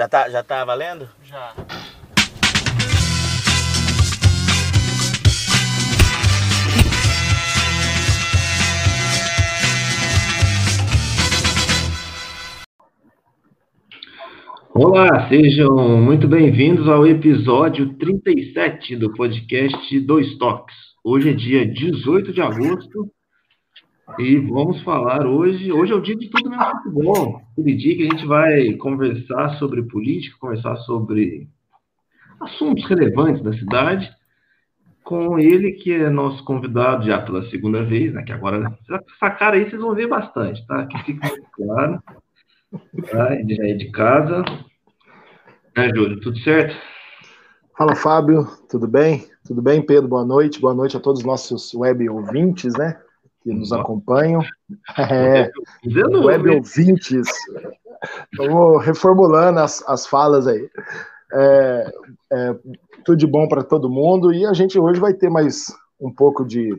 Já tá, já tá valendo? Já. Olá, sejam muito bem-vindos ao episódio 37 do podcast Dois Toques. Hoje é dia 18 de agosto e vamos falar hoje. Hoje é o dia de tudo menos futebol. Aquele dia que a gente vai conversar sobre política, conversar sobre assuntos relevantes da cidade, com ele, que é nosso convidado já pela segunda vez, né? Que agora, essa cara aí vocês vão ver bastante, tá? Que fica claro. Tá? Ele já é de casa. Né, Júlio? Tudo certo? Fala, Fábio. Tudo bem? Tudo bem, Pedro? Boa noite. Boa noite a todos os nossos web ouvintes, né? Que nos acompanham. É, web ouvintes. Vamos reformulando as, as falas aí. É, é, tudo de bom para todo mundo. E a gente hoje vai ter mais um pouco de,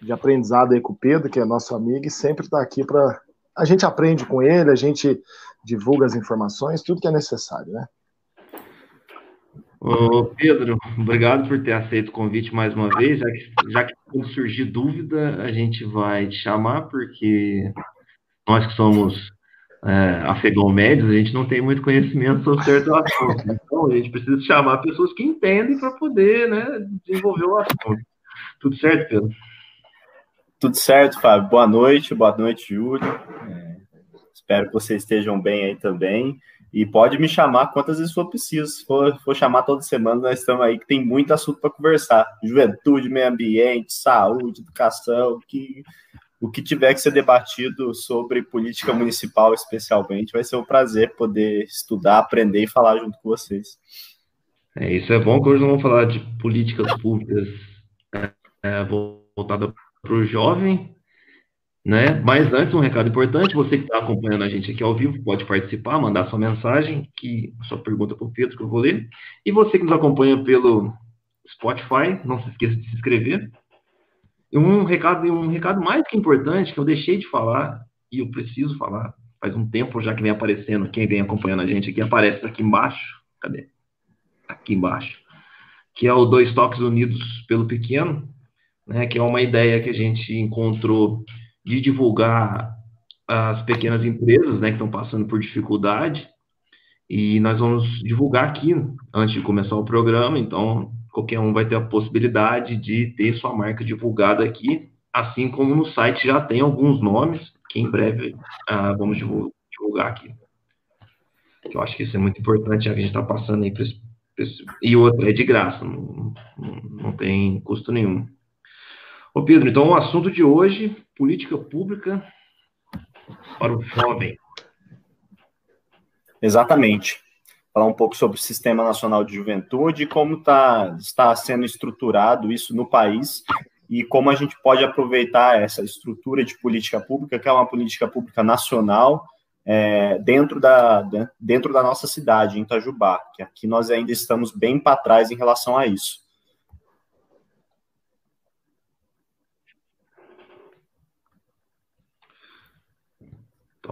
de aprendizado aí com o Pedro, que é nosso amigo, e sempre está aqui para. A gente aprende com ele, a gente divulga as informações, tudo que é necessário, né? Ô, Pedro, obrigado por ter aceito o convite mais uma vez. Já que, já que quando surgir dúvida, a gente vai te chamar, porque nós que somos é, afegão médios, a gente não tem muito conhecimento sobre certo assunto. Então, a gente precisa chamar pessoas que entendem para poder né, desenvolver o assunto. Tudo certo, Pedro? Tudo certo, Fábio. Boa noite, boa noite, Júlio. É, espero que vocês estejam bem aí também. E pode me chamar quantas vezes for preciso. Se for, for chamar toda semana, nós estamos aí que tem muito assunto para conversar. Juventude, meio ambiente, saúde, educação, que o que tiver que ser debatido sobre política municipal, especialmente, vai ser um prazer poder estudar, aprender e falar junto com vocês. É, isso é bom que hoje nós vamos falar de políticas públicas é, voltadas para o jovem, né? Mas antes, um recado importante: você que está acompanhando a gente aqui ao vivo pode participar, mandar sua mensagem, que sua pergunta para o Pedro, que eu vou ler. E você que nos acompanha pelo Spotify, não se esqueça de se inscrever e um recado, um recado mais que importante que eu deixei de falar e eu preciso falar. Faz um tempo já que vem aparecendo, quem vem acompanhando a gente aqui aparece aqui embaixo. Cadê? Aqui embaixo. Que é o Dois Toques Unidos pelo Pequeno, né, que é uma ideia que a gente encontrou de divulgar as pequenas empresas né, que estão passando por dificuldade. E nós vamos divulgar aqui antes de começar o programa. Então, qualquer um vai ter a possibilidade de ter sua marca divulgada aqui, assim como no site já tem alguns nomes, que em breve ah, vamos divulgar aqui. Eu acho que isso é muito importante, já que a gente está passando aí para E outra, é de graça, não, não, não tem custo nenhum. Ô Pedro, então o assunto de hoje, política pública para o jovem. Exatamente falar um pouco sobre o Sistema Nacional de Juventude, como tá, está sendo estruturado isso no país e como a gente pode aproveitar essa estrutura de política pública, que é uma política pública nacional, é, dentro, da, dentro da nossa cidade, em Itajubá, que aqui nós ainda estamos bem para trás em relação a isso.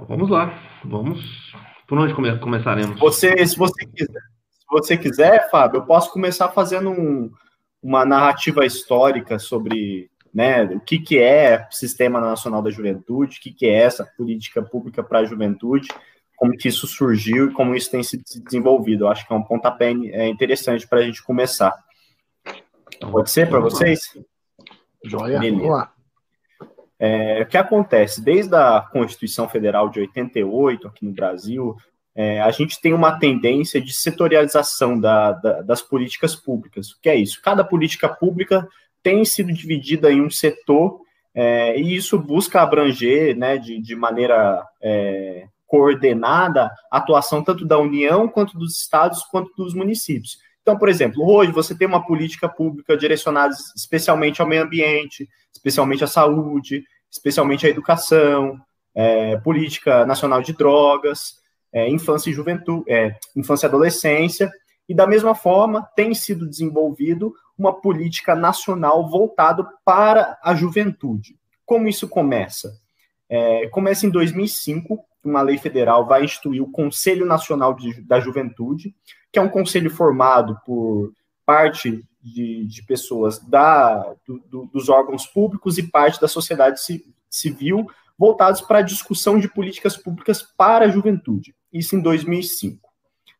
Então vamos lá, vamos por onde come começaremos? Você, se você quiser, se você quiser, Fábio, eu posso começar fazendo um, uma narrativa histórica sobre né, o que, que é o Sistema Nacional da Juventude, o que, que é essa política pública para a juventude, como que isso surgiu e como isso tem se desenvolvido. Eu acho que é um pontapé é interessante para a gente começar. Pode ser para vocês? Joia, Beleza. vamos lá. É, o que acontece? Desde a Constituição Federal de 88, aqui no Brasil, é, a gente tem uma tendência de setorialização da, da, das políticas públicas. O que é isso? Cada política pública tem sido dividida em um setor é, e isso busca abranger né, de, de maneira é, coordenada a atuação tanto da União, quanto dos estados, quanto dos municípios. Então, por exemplo, hoje você tem uma política pública direcionada especialmente ao meio ambiente, especialmente à saúde, especialmente à educação, é, política nacional de drogas, é, infância e juventude, é, infância e adolescência, e da mesma forma tem sido desenvolvido uma política nacional voltada para a juventude. Como isso começa? É, começa em 2005, uma lei federal vai instituir o Conselho Nacional de, da Juventude, que é um conselho formado por parte de, de pessoas da, do, do, dos órgãos públicos e parte da sociedade civil, voltados para a discussão de políticas públicas para a juventude. Isso em 2005.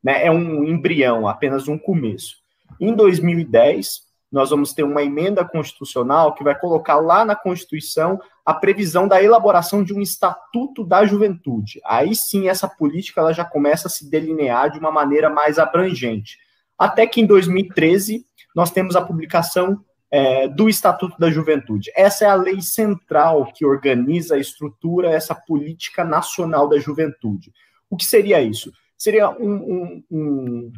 Né? É um embrião, apenas um começo. Em 2010, nós vamos ter uma emenda constitucional que vai colocar lá na Constituição a previsão da elaboração de um estatuto da juventude. Aí sim essa política ela já começa a se delinear de uma maneira mais abrangente. Até que em 2013 nós temos a publicação é, do Estatuto da Juventude. Essa é a lei central que organiza, estrutura essa política nacional da juventude. O que seria isso? Seria um, um, um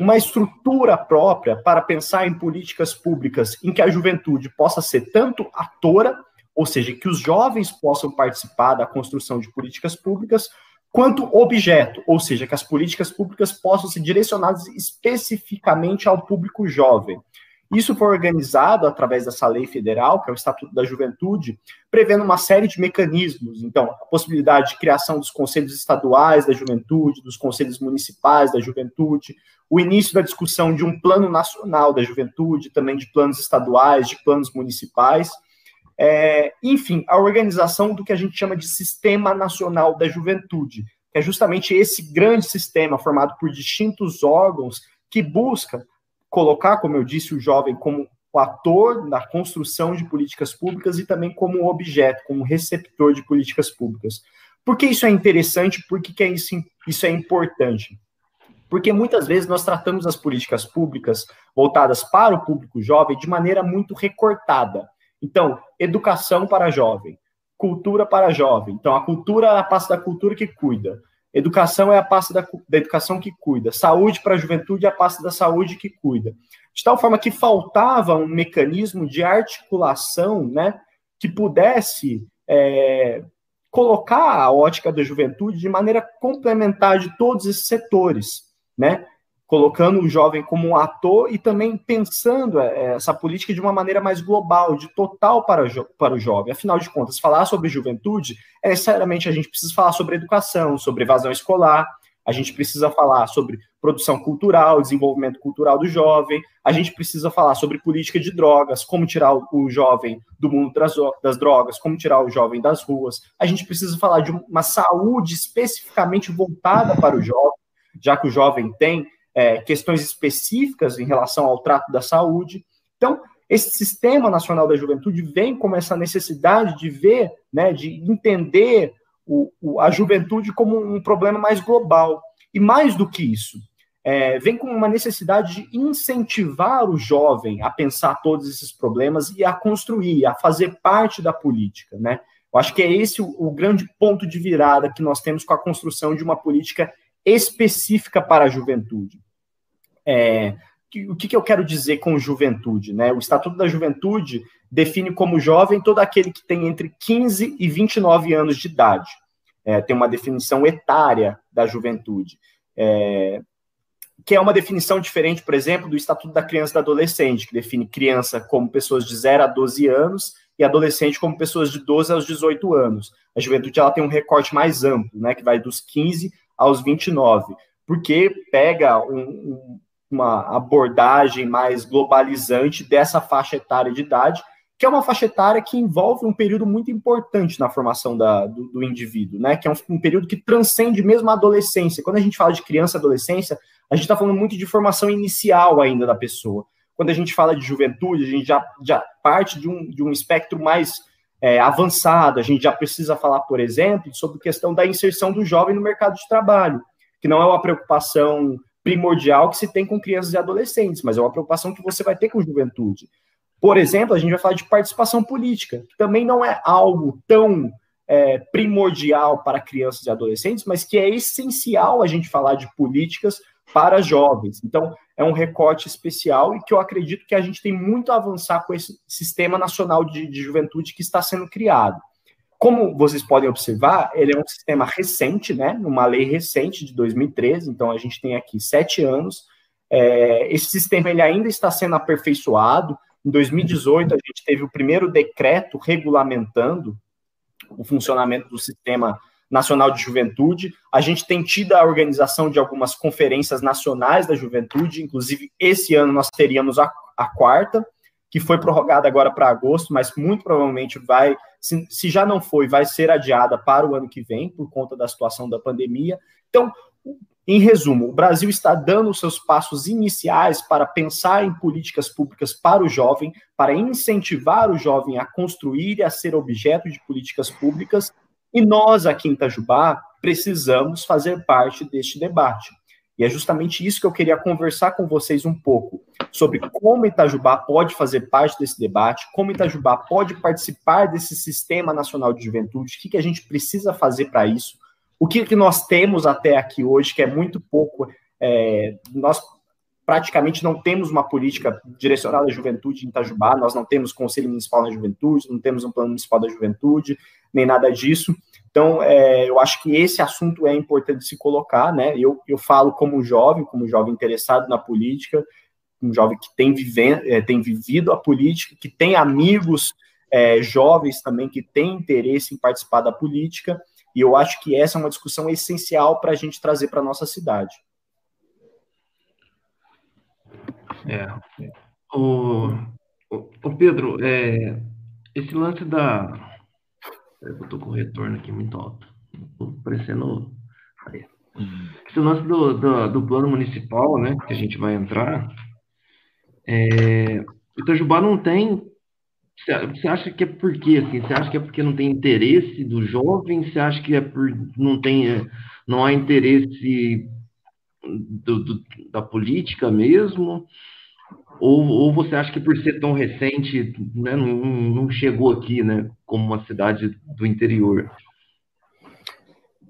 uma estrutura própria para pensar em políticas públicas em que a juventude possa ser tanto atora, ou seja, que os jovens possam participar da construção de políticas públicas, quanto objeto, ou seja, que as políticas públicas possam ser direcionadas especificamente ao público jovem. Isso foi organizado através dessa lei federal, que é o Estatuto da Juventude, prevendo uma série de mecanismos. Então, a possibilidade de criação dos conselhos estaduais da juventude, dos conselhos municipais da juventude, o início da discussão de um plano nacional da juventude, também de planos estaduais, de planos municipais. É, enfim, a organização do que a gente chama de Sistema Nacional da Juventude, que é justamente esse grande sistema formado por distintos órgãos que busca colocar, como eu disse, o jovem como o ator da construção de políticas públicas e também como objeto, como receptor de políticas públicas. Por que isso é interessante? Por que, que é isso, isso é importante? Porque muitas vezes nós tratamos as políticas públicas voltadas para o público jovem de maneira muito recortada. Então, educação para jovem, cultura para jovem. Então, a cultura é a pasta da cultura que cuida. Educação é a pasta da, da educação que cuida. Saúde para a juventude é a pasta da saúde que cuida. De tal forma que faltava um mecanismo de articulação né, que pudesse é, colocar a ótica da juventude de maneira complementar de todos esses setores. Né? Colocando o jovem como um ator e também pensando é, essa política de uma maneira mais global, de total para, para o jovem. Afinal de contas, falar sobre juventude é necessariamente a gente precisa falar sobre educação, sobre evasão escolar, a gente precisa falar sobre produção cultural, desenvolvimento cultural do jovem, a gente precisa falar sobre política de drogas, como tirar o jovem do mundo das drogas, como tirar o jovem das ruas, a gente precisa falar de uma saúde especificamente voltada para o jovem, já que o jovem tem é, questões específicas em relação ao trato da saúde. Então, esse sistema nacional da juventude vem com essa necessidade de ver, né, de entender o, o, a juventude como um problema mais global. E mais do que isso, é, vem com uma necessidade de incentivar o jovem a pensar todos esses problemas e a construir, a fazer parte da política, né? Eu acho que é esse o, o grande ponto de virada que nós temos com a construção de uma política específica para a juventude. É, o que, que, eu quero dizer com juventude? Né? O Estatuto da Juventude define como jovem todo aquele que tem entre 15 e 29 anos de idade. É, tem uma definição etária da juventude, é, que é uma definição diferente, por exemplo, do Estatuto da Criança e do Adolescente, que define criança como pessoas de 0 a 12 anos e adolescente como pessoas de 12 aos 18 anos. A juventude ela tem um recorte mais amplo, né, que vai dos 15 aos 29, porque pega um, um uma abordagem mais globalizante dessa faixa etária de idade, que é uma faixa etária que envolve um período muito importante na formação da, do, do, indivíduo, né? Que é um, um, período que transcende mesmo a adolescência. Quando a gente fala de criança e adolescência, a gente está falando muito de formação inicial ainda da pessoa. Quando a gente fala de juventude, a gente já, já parte de um, de um espectro mais é, avançado. A gente já precisa falar, por exemplo, sobre a questão da inserção do jovem no mercado de trabalho, que não é uma preocupação primordial que se tem com crianças e adolescentes, mas é uma preocupação que você vai ter com juventude. Por exemplo, a gente vai falar de participação política, que também não é algo tão é, primordial para crianças e adolescentes, mas que é essencial a gente falar de políticas para jovens. Então, é um recorte especial e que eu acredito que a gente tem muito a avançar com esse sistema nacional de, de juventude que está sendo criado. Como vocês podem observar, ele é um sistema recente, né? Uma lei recente de 2013, então a gente tem aqui sete anos. É, esse sistema ele ainda está sendo aperfeiçoado. Em 2018, a gente teve o primeiro decreto regulamentando o funcionamento do sistema Nacional de Juventude. A gente tem tido a organização de algumas conferências nacionais da juventude, inclusive esse ano nós teríamos a, a quarta, que foi prorrogada agora para agosto, mas muito provavelmente vai, se, se já não foi, vai ser adiada para o ano que vem, por conta da situação da pandemia. Então, em resumo, o Brasil está dando os seus passos iniciais para pensar em políticas públicas para o jovem, para incentivar o jovem a construir e a ser objeto de políticas públicas, e nós, aqui em Itajubá, precisamos fazer parte deste debate. E é justamente isso que eu queria conversar com vocês um pouco, sobre como Itajubá pode fazer parte desse debate, como Itajubá pode participar desse Sistema Nacional de Juventude, o que, que a gente precisa fazer para isso, o que, que nós temos até aqui hoje, que é muito pouco, é, nós praticamente não temos uma política direcionada à juventude em Itajubá, nós não temos Conselho Municipal da Juventude, não temos um Plano Municipal da Juventude, nem nada disso. Então, é, eu acho que esse assunto é importante se colocar, né? Eu, eu falo como jovem, como jovem interessado na política, um jovem que tem, é, tem vivido a política, que tem amigos é, jovens também que têm interesse em participar da política, e eu acho que essa é uma discussão essencial para a gente trazer para a nossa cidade. É. O, o, Pedro, é, esse lance da. Eu estou com retorno aqui muito alto. Estou parecendo. Esse lance do, do, do, plano municipal, né, que a gente vai entrar, é, Itajubá não tem você acha que é por quê? Assim? Você acha que é porque não tem interesse do jovem? Você acha que é por não tem não há interesse do, do, da política mesmo? Ou, ou você acha que por ser tão recente né, não, não chegou aqui né, como uma cidade do interior?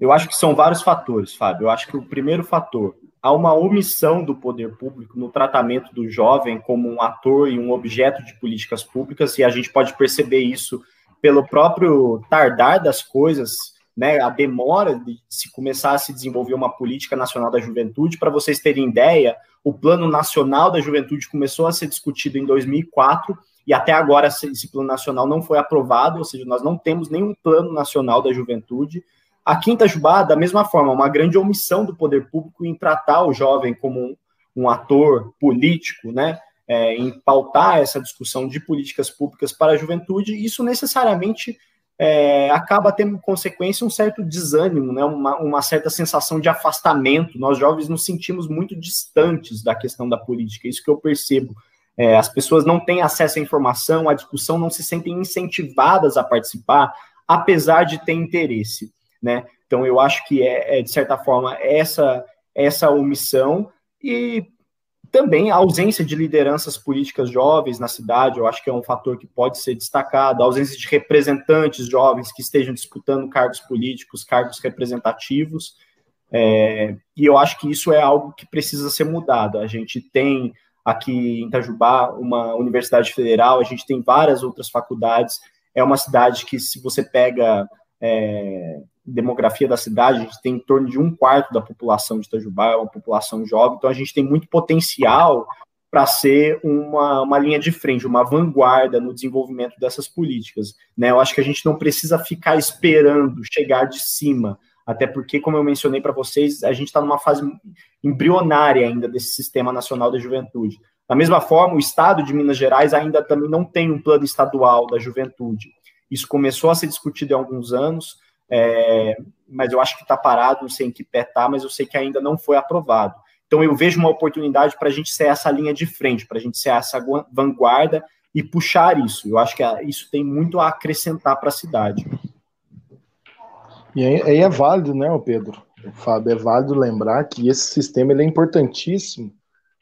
Eu acho que são vários fatores, Fábio. Eu acho que o primeiro fator há uma omissão do poder público no tratamento do jovem como um ator e um objeto de políticas públicas, e a gente pode perceber isso pelo próprio tardar das coisas, né, a demora de se começar a se desenvolver uma política nacional da juventude. Para vocês terem ideia, o Plano Nacional da Juventude começou a ser discutido em 2004 e até agora esse plano nacional não foi aprovado, ou seja, nós não temos nenhum plano nacional da juventude. A Quinta Jubá, da mesma forma, uma grande omissão do poder público em tratar o jovem como um, ator político, né? É, em pautar essa discussão de políticas públicas para a juventude, isso necessariamente é, acaba tendo consequência um certo desânimo, né? uma, uma certa sensação de afastamento. Nós jovens nos sentimos muito distantes da questão da política, isso que eu percebo. É, as pessoas não têm acesso à informação, à discussão, não se sentem incentivadas a participar, apesar de ter interesse né? Então eu acho que é, é de certa forma essa essa omissão e também a ausência de lideranças políticas jovens na cidade, eu acho que é um fator que pode ser destacado, a ausência de representantes jovens que estejam disputando cargos políticos, cargos representativos, é, e eu acho que isso é algo que precisa ser mudado. A gente tem aqui em Itajubá uma universidade federal, a gente tem várias outras faculdades, é uma cidade que, se você pega é, demografia da cidade, a gente tem em torno de um quarto da população de Itajubá, é uma população jovem, então a gente tem muito potencial para ser uma, uma linha de frente, uma vanguarda no desenvolvimento dessas políticas. Né? Eu acho que a gente não precisa ficar esperando chegar de cima, até porque, como eu mencionei para vocês, a gente está numa fase embrionária ainda desse Sistema Nacional da Juventude. Da mesma forma, o Estado de Minas Gerais ainda também não tem um plano estadual da juventude. Isso começou a ser discutido há alguns anos, é, mas eu acho que está parado, não sei em que pé está, mas eu sei que ainda não foi aprovado. Então eu vejo uma oportunidade para a gente ser essa linha de frente, para a gente ser essa vanguarda e puxar isso. Eu acho que isso tem muito a acrescentar para a cidade. E aí é válido, né, Pedro? Fábio, é válido lembrar que esse sistema ele é importantíssimo,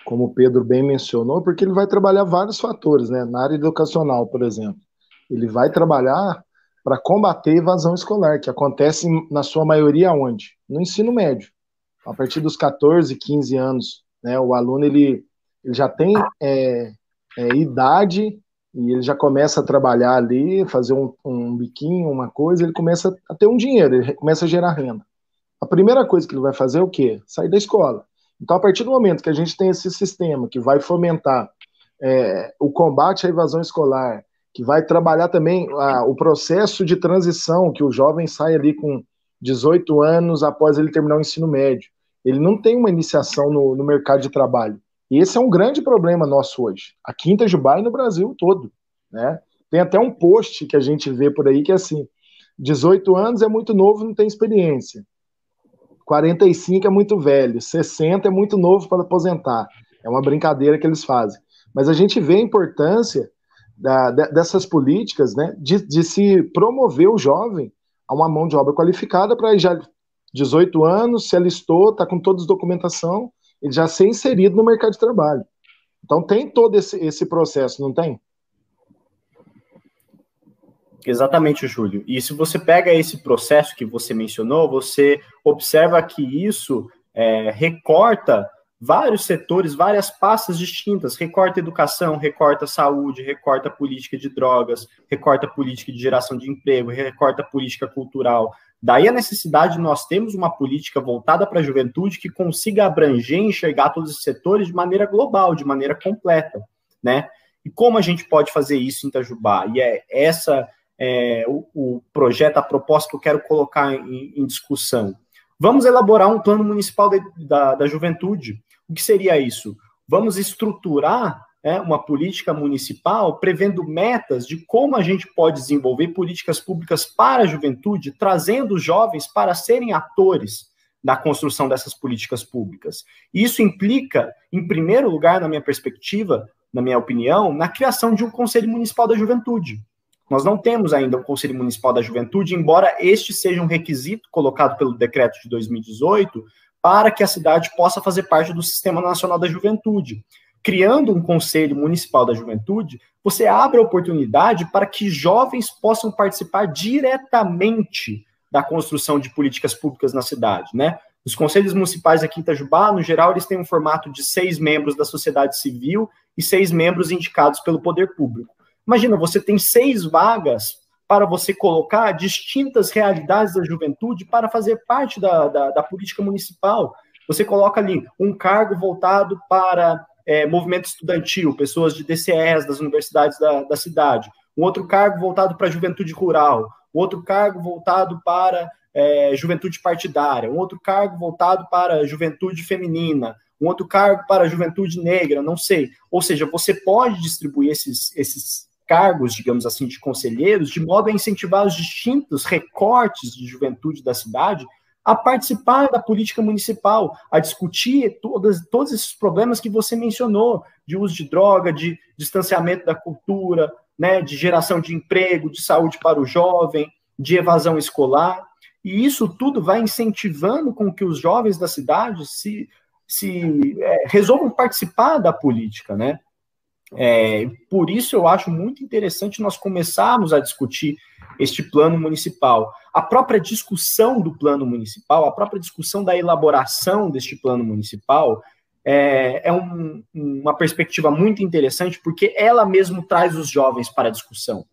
como o Pedro bem mencionou, porque ele vai trabalhar vários fatores, né? Na área educacional, por exemplo. Ele vai trabalhar para combater evasão escolar, que acontece na sua maioria onde? No ensino médio. A partir dos 14, 15 anos, né, o aluno ele, ele já tem é, é, idade e ele já começa a trabalhar ali, fazer um, um biquinho, uma coisa, ele começa a ter um dinheiro, ele começa a gerar renda. A primeira coisa que ele vai fazer é o quê? Sair da escola. Então, a partir do momento que a gente tem esse sistema que vai fomentar é, o combate à evasão escolar, que vai trabalhar também ah, o processo de transição, que o jovem sai ali com, 18 anos após ele terminar o ensino médio. Ele não tem uma iniciação no, no mercado de trabalho. E esse é um grande problema nosso hoje, aqui em Itajubá e no Brasil todo. Né? Tem até um post que a gente vê por aí que é assim: 18 anos é muito novo, não tem experiência. 45 é muito velho, 60 é muito novo para aposentar. É uma brincadeira que eles fazem. Mas a gente vê a importância da, dessas políticas né, de, de se promover o jovem a uma mão de obra qualificada para já 18 anos, se alistou, está com toda a documentação, ele já ser inserido no mercado de trabalho. Então tem todo esse, esse processo, não tem? Exatamente, Júlio. E se você pega esse processo que você mencionou, você observa que isso é, recorta vários setores, várias pastas distintas. Recorta educação, recorta saúde, recorta política de drogas, recorta política de geração de emprego, recorta política cultural. Daí a necessidade de nós termos uma política voltada para a juventude que consiga abranger e enxergar todos os setores de maneira global, de maneira completa, né? E como a gente pode fazer isso em Itajubá? E é essa é, o, o, projeto, a proposta que eu quero colocar em, em discussão. Vamos elaborar um plano municipal de, da, da juventude. O que seria isso? Vamos estruturar é, uma política municipal prevendo metas de como a gente pode desenvolver políticas públicas para a juventude, trazendo os jovens para serem atores na construção dessas políticas públicas. Isso implica, em primeiro lugar, na minha perspectiva, na minha opinião, na criação de um Conselho Municipal da Juventude. Nós não temos ainda um Conselho Municipal da Juventude, embora este seja um requisito colocado pelo decreto de 2018 para que a cidade possa fazer parte do Sistema Nacional da Juventude. Criando um Conselho Municipal da Juventude, você abre a oportunidade para que jovens possam participar diretamente da construção de políticas públicas na cidade, né? Os conselhos municipais aqui em Itajubá, no geral, eles têm um formato de seis membros da sociedade civil e seis membros indicados pelo poder público. Imagina, você tem seis vagas para você colocar distintas realidades da juventude para fazer parte da, da, da política municipal. Você coloca ali um cargo voltado para é, movimento estudantil, pessoas de DCEs das universidades da, da cidade, um outro cargo voltado para a juventude rural, um outro cargo voltado para é, juventude partidária, um outro cargo voltado para juventude feminina, um outro cargo para a juventude negra, não sei. Ou seja, você pode distribuir esses, esses cargos, digamos assim, de conselheiros, de modo a incentivar os distintos recortes de juventude da cidade a participar da política municipal, a discutir todas, todos esses problemas que você mencionou, de uso de droga, de distanciamento da cultura, né, de geração de emprego, de saúde para o jovem, de evasão escolar. E isso tudo vai incentivando com que os jovens da cidade se, se é, resolvam participar da política, né? É, por isso eu acho muito interessante nós começarmos a discutir este plano municipal. A própria discussão do plano municipal, a própria discussão da elaboração deste plano municipal é, é um, uma perspectiva muito interessante, porque ela mesmo traz os jovens para a discussão.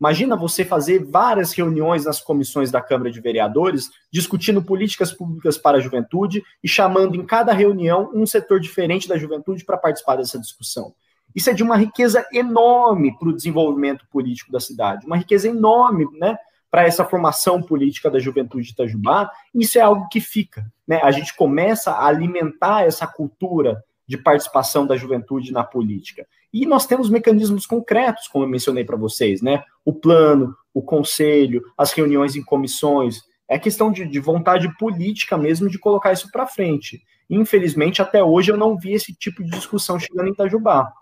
Imagina você fazer várias reuniões nas comissões da Câmara de Vereadores, discutindo políticas públicas para a juventude e chamando em cada reunião um setor diferente da juventude para participar dessa discussão. Isso é de uma riqueza enorme para o desenvolvimento político da cidade, uma riqueza enorme, né? Para essa formação política da juventude de Itajubá, isso é algo que fica. Né? A gente começa a alimentar essa cultura de participação da juventude na política. E nós temos mecanismos concretos, como eu mencionei para vocês, né? O plano, o conselho, as reuniões em comissões. É questão de, de vontade política mesmo de colocar isso para frente. Infelizmente, até hoje eu não vi esse tipo de discussão chegando em Itajubá.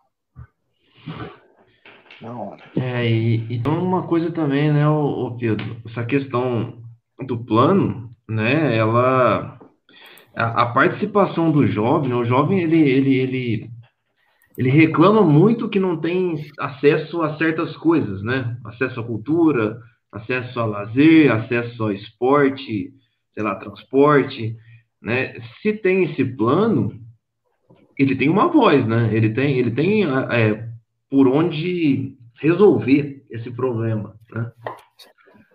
Na hora. É, e então uma coisa também, né, o, Pedro, essa questão do plano, né, ela a, a, participação do jovem, o jovem ele, ele, ele, ele reclama muito que não tem acesso a certas coisas, né? Acesso à cultura, acesso a lazer, acesso ao esporte, sei lá, transporte, né? Se tem esse plano, ele tem uma voz, né? Ele tem, ele tem é, por onde resolver esse problema. Né?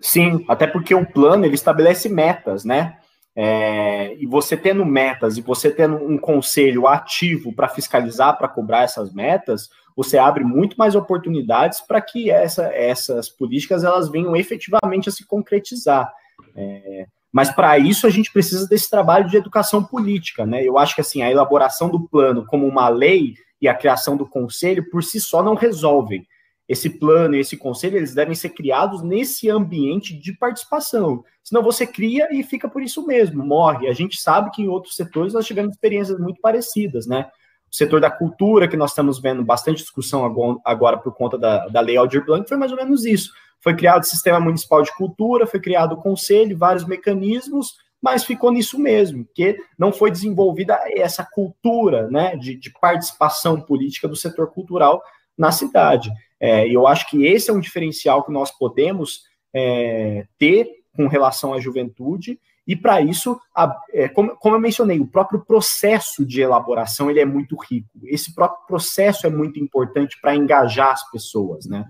Sim, até porque um plano ele estabelece metas, né? É, e você tendo metas e você tendo um conselho ativo para fiscalizar, para cobrar essas metas, você abre muito mais oportunidades para que essa, essas políticas elas venham efetivamente a se concretizar. É, Mas para isso a gente precisa desse trabalho de educação política, né? Eu acho que assim a elaboração do plano como uma lei e a criação do conselho por si só não resolvem. Esse plano e esse conselho eles devem ser criados nesse ambiente de participação. Senão você cria e fica por isso mesmo, morre. A gente sabe que em outros setores nós tivemos experiências muito parecidas, né? O setor da cultura, que nós estamos vendo bastante discussão agora por conta da, da Lei Aldir Blanc, foi mais ou menos isso foi criado o Sistema Municipal de Cultura, foi criado o Conselho, vários mecanismos, mas ficou nisso mesmo, que não foi desenvolvida essa cultura né, de, de participação política do setor cultural na cidade. É, e eu acho que esse é um diferencial que nós podemos é, ter com relação à juventude, e para isso, a, é, como, como, eu mencionei, o próprio processo de elaboração ele é muito rico. Esse próprio processo é muito importante para engajar as pessoas, né?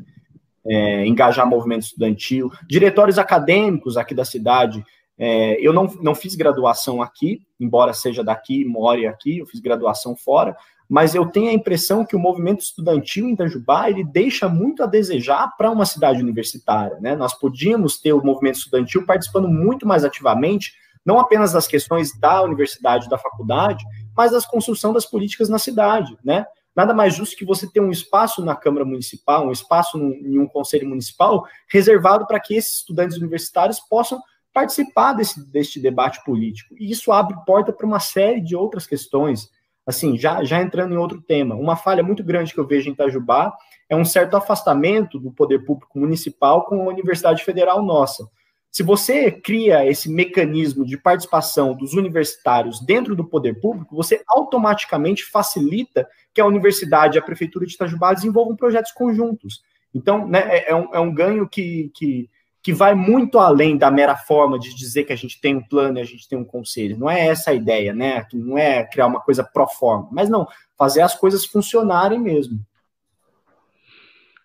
é, engajar movimento estudantil, diretórios acadêmicos aqui da cidade. É, eu não, não fiz graduação aqui, embora seja daqui, more aqui, eu fiz graduação fora, mas eu tenho a impressão que o movimento estudantil em Itajubá, ele deixa muito a desejar para uma cidade universitária, né? Nós podíamos ter o movimento estudantil participando muito mais ativamente, não apenas das questões da universidade, da faculdade, mas das construção das políticas na cidade, né? Nada mais justo que você ter um espaço na Câmara Municipal, um espaço em um conselho municipal, reservado para que esses estudantes universitários possam participar desse, deste debate político. E isso abre porta para uma série de outras questões. Assim, já, já entrando em outro tema, uma falha muito grande que eu vejo em Itajubá é um certo afastamento do poder público municipal com a Universidade Federal nossa. Se você cria esse mecanismo de participação dos universitários dentro do poder público, você automaticamente facilita que a universidade e a prefeitura de Itajubá desenvolvam projetos conjuntos. Então, né, é, é, um, é um ganho que, que, que vai muito além da mera forma de dizer que a gente tem um plano e a gente tem um conselho. Não é essa a ideia, né? Não é criar uma coisa pro forma, mas não, fazer as coisas funcionarem mesmo.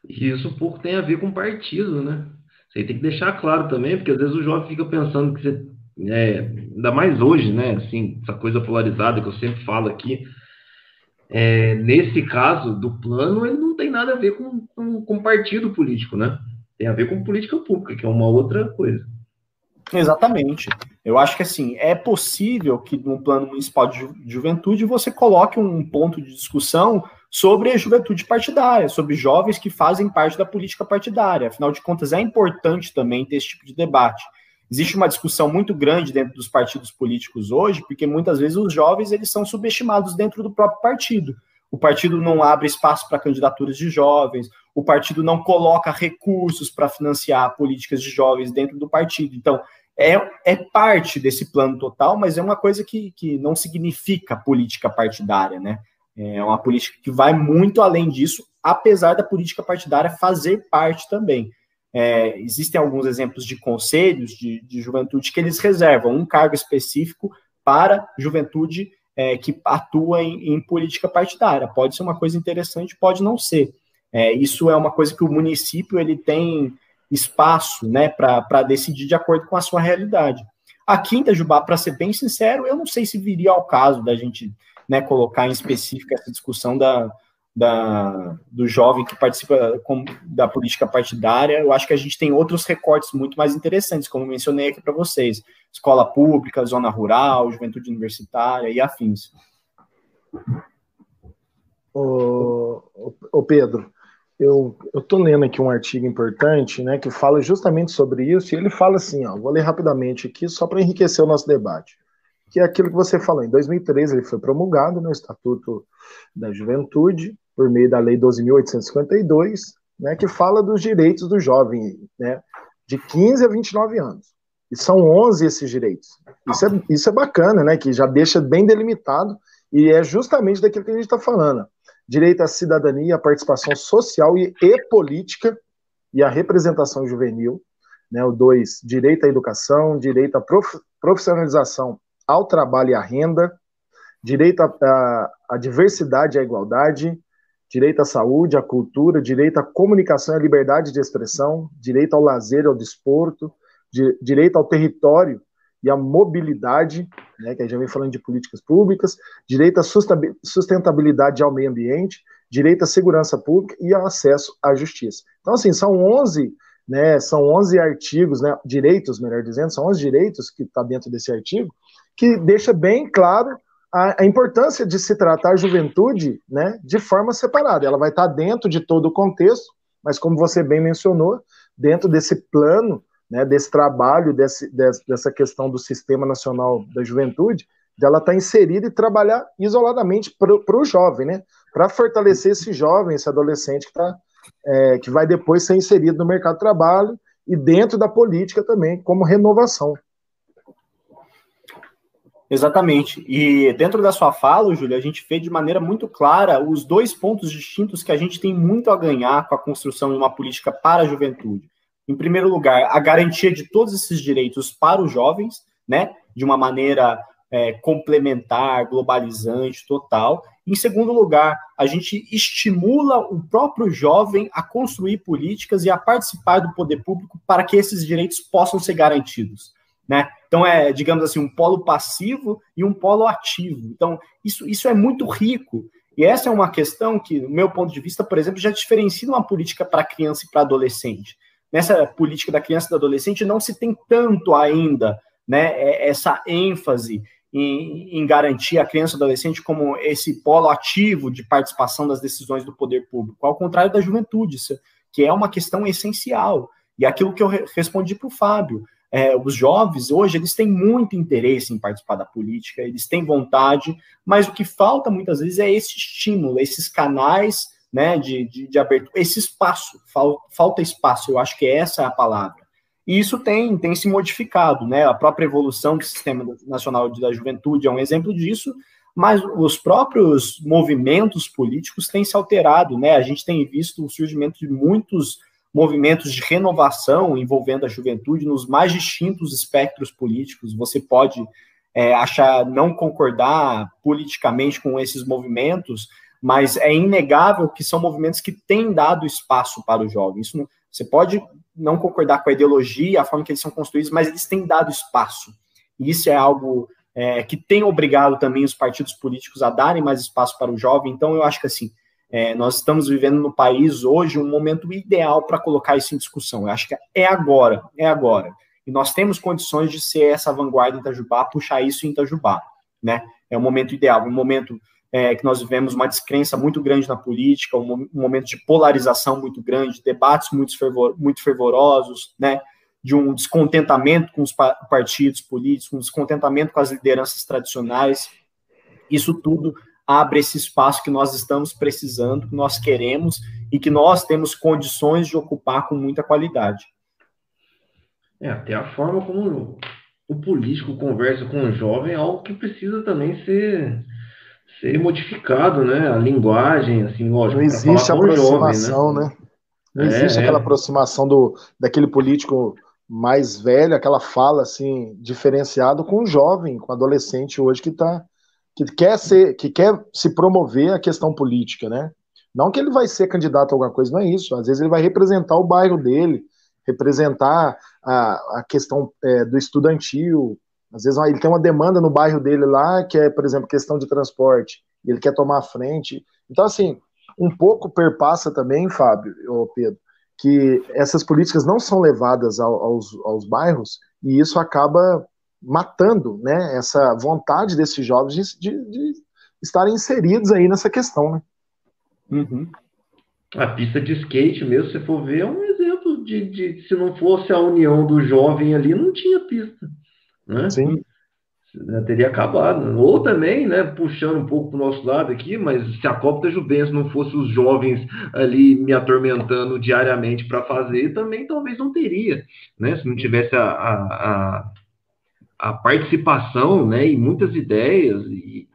Isso pouco tem a ver com partido, né? Você tem que deixar claro também, porque às vezes o jovem fica pensando que você. É, ainda mais hoje, né? Assim, essa coisa polarizada que eu sempre falo aqui. É, nesse caso do plano, ele não tem nada a ver com, com, com partido político, né? Tem a ver com política pública, que é uma outra coisa. Exatamente. Eu acho que assim, é possível que no plano municipal de juventude você coloque um ponto de discussão sobre a juventude partidária, sobre jovens que fazem parte da política partidária. Afinal de contas, é importante também ter esse tipo de debate. Existe uma discussão muito grande dentro dos partidos políticos hoje, porque muitas vezes os jovens eles são subestimados dentro do próprio partido. O partido não abre espaço para candidaturas de jovens, o partido não coloca recursos para financiar políticas de jovens dentro do partido. Então, é, é parte desse plano total, mas é uma coisa que, que não significa política partidária, né? É uma política que vai muito além disso, apesar da política partidária fazer parte também. É, existem alguns exemplos de conselhos de, de, juventude que eles reservam um cargo específico para juventude é, que atua em, em, política partidária. Pode ser uma coisa interessante, pode não ser. É, isso é uma coisa que o município ele tem espaço né, para decidir de acordo com a sua realidade. Aqui em Itajubá, para ser bem sincero, eu não sei se viria ao caso da gente né, colocar em específico essa discussão da, da, do jovem que participa com, da política partidária. Eu acho que a gente tem outros recortes muito mais interessantes, como mencionei aqui para vocês: escola pública, zona rural, juventude universitária e afins. Ô, ô Pedro, eu estou lendo aqui um artigo importante, né, que fala justamente sobre isso, e ele fala assim, ó, vou ler rapidamente aqui, só para enriquecer o nosso debate, que é aquilo que você falou, em 2013 ele foi promulgado no Estatuto da Juventude, por meio da Lei 12.852, né, que fala dos direitos do jovem, né, de 15 a 29 anos, e são 11 esses direitos. Isso é, isso é bacana, né, que já deixa bem delimitado, e é justamente daquilo que a gente está falando, direito à cidadania, à participação social e, e política e à representação juvenil. Né, o dois, direito à educação, direito à prof, profissionalização ao trabalho e à renda, direito à, à diversidade e à igualdade, direito à saúde, à cultura, direito à comunicação e à liberdade de expressão, direito ao lazer e ao desporto, di, direito ao território e à mobilidade, né, que a gente já vem falando de políticas públicas, direito à sustentabilidade ao meio ambiente, direito à segurança pública e ao acesso à justiça. Então, assim, são 11 né, são 11 artigos, né, direitos, melhor dizendo, são 11 direitos que está dentro desse artigo, que deixa bem claro a, a, importância de se tratar a juventude né, de forma separada. Ela vai estar tá dentro de todo o contexto, mas como você bem mencionou, dentro desse plano, né, desse trabalho, desse, dessa questão do Sistema Nacional da Juventude, dela estar tá inserida e trabalhar isoladamente para o jovem, né, para fortalecer esse jovem, esse adolescente que está é, que vai depois ser inserido no mercado de trabalho e dentro da política também, como renovação. Exatamente. E dentro da sua fala, Júlio, a gente vê de maneira muito clara os dois pontos distintos que a gente tem muito a ganhar com a construção de uma política para a juventude. Em primeiro lugar, a garantia de todos esses direitos para os jovens, né, de uma maneira é, complementar, globalizante, total. Em segundo lugar, a gente estimula o próprio jovem a construir políticas e a participar do poder público para que esses direitos possam ser garantidos. Né? Então, é, digamos assim, um polo passivo e um polo ativo. Então, isso, isso é muito rico. E essa é uma questão que, no meu ponto de vista, por exemplo, já diferencia uma política para criança e para adolescente. Nessa política da criança e do adolescente não se tem tanto ainda né, é, essa ênfase em, em, garantir a criança e adolescente como esse polo ativo de participação das decisões do poder público, ao contrário da juventude, que é uma questão essencial. E aquilo que eu respondi para o Fábio, é, os jovens hoje eles têm muito interesse em participar da política, eles têm vontade, mas o que falta muitas vezes é esse estímulo, esses canais né, de, de, de abertura, esse espaço, falta espaço, eu acho que essa é a palavra. E isso tem, tem se modificado, né? A própria evolução do Sistema Nacional da Juventude é um exemplo disso, mas os próprios movimentos políticos têm se alterado, né? A gente tem visto o surgimento de muitos movimentos de renovação envolvendo a juventude nos mais distintos espectros políticos. Você pode é, achar não concordar politicamente com esses movimentos, mas é inegável que são movimentos que têm dado espaço para o jovem. Isso não, você pode não concordar com a ideologia, a forma que eles são construídos, mas eles têm dado espaço. E isso é algo é, que tem obrigado também os partidos políticos a darem mais espaço para o jovem. Então, eu acho que assim, é, nós estamos vivendo no país hoje um momento ideal para colocar isso em discussão. Eu acho que é agora, é agora. E nós temos condições de ser essa vanguarda em Itajubá, puxar isso em Itajubá, né? É o momento ideal, um momento é, que nós vivemos uma descrença muito grande na política, um, um momento de polarização muito grande, debates muito, fervor, muito fervorosos, né, de um descontentamento com os partidos políticos, um descontentamento com as lideranças tradicionais. Isso tudo abre esse espaço que nós estamos precisando, que nós queremos e que nós temos condições de ocupar com muita qualidade. É, até a forma como o político conversa com o jovem é algo que precisa também ser ser modificado, né? A linguagem, assim, lógico. Não existe aproximação, jovem, né? né? Não é, existe é. aquela aproximação do, daquele político mais velho, aquela fala assim diferenciado com o jovem, com o adolescente hoje que tá que quer ser, que quer se promover a questão política, né? Não que ele vai ser candidato a alguma coisa, não é isso. Às vezes ele vai representar o bairro dele, representar a, a questão é, do estudantil, às vezes ele tem uma demanda no bairro dele lá, que é, por exemplo, questão de transporte, e ele quer tomar a frente. Então, assim, um pouco perpassa também, Fábio, ou Pedro, que essas políticas não são levadas aos, aos bairros, e isso acaba matando né, essa vontade desses jovens de, de, de estarem inseridos aí nessa questão. Né? Uhum. A pista de skate mesmo, se for ver, é um exemplo de, de se não fosse a união do jovem ali, não tinha pista né? Sim. Teria acabado. Ou também, né, puxando um pouco para o nosso lado aqui, mas se a Copa da Juventus não fosse os jovens ali me atormentando diariamente para fazer, também talvez não teria, né? Se não tivesse a, a, a, a participação, né, e muitas ideias, e,